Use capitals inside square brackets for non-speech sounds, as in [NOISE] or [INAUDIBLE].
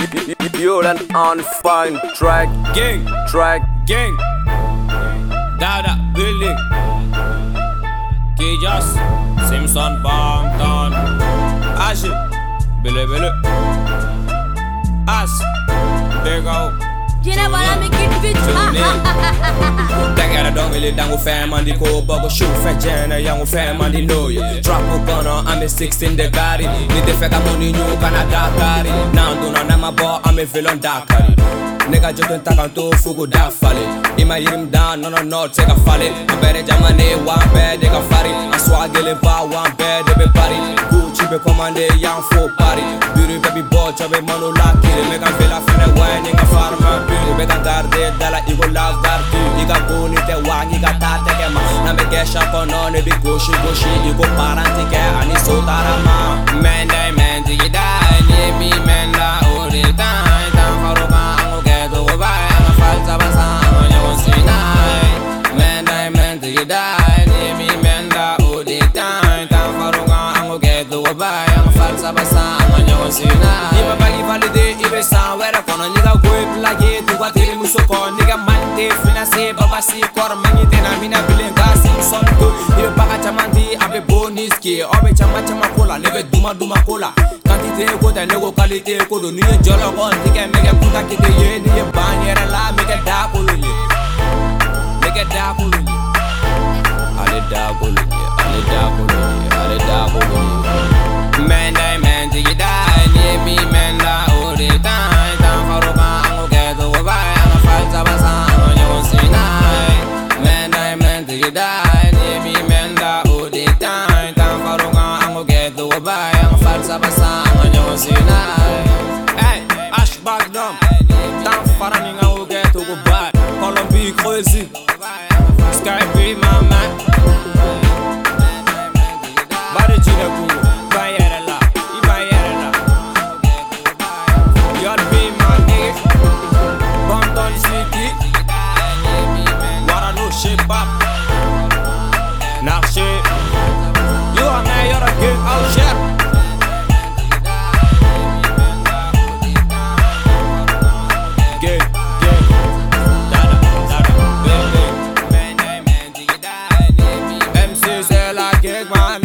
You're an unfine track, Gang, track. gang. Dada, Billy. Kijas, Simpson, Bampton. Ash, Billy, Billy. As, Big O. Dagara don't really [LAUGHS] dango fam and the go bago shoot fat jana young fam and the know you drop up on I'm a 16 the gari need the fake money new Canada gari now do not my ball I'm a villain Dakari. Nigga just don't talk on two fugu da fale Ima yirim da no no no take a fale. Ambere jamane one bed they got fari. I swag ele va one bed they be party Gucci be commande young full party baby boy chobe manu lakiri Mega vela fene wine inga farma buru Bega garde dala igo love darti Iga goni te wang iga tate ke ma me paranti ke ani sotarama Mende mendi gida Ni mi menda. Faruka angu ke tugu bai Anga falsa sinai Mende mendi gida Ni mi sa basa Ano nyo sina Di mapagivalide ibesa Wera kono nyiga goy plage Tuwa tiri musoko Nyiga mante finase Babasi kor mangi tena Mina bilen gasi musonto Ibe baka chamanti Abe bonus ki Obe chama chama kola Nebe duma duma kola Kantite kote nego kalite kodo Niye jolo kon Nike mege kuta kite ye Niye banyere la Mege da kolo ye Mege da kolo ye Ale da kolo ye Ale da kolo ye Ale da kolo n'a ye Hey, Ashback dom Tan fara ni ka ko kɛ togo ba ye Colombie Creuzy Sky be my man dada,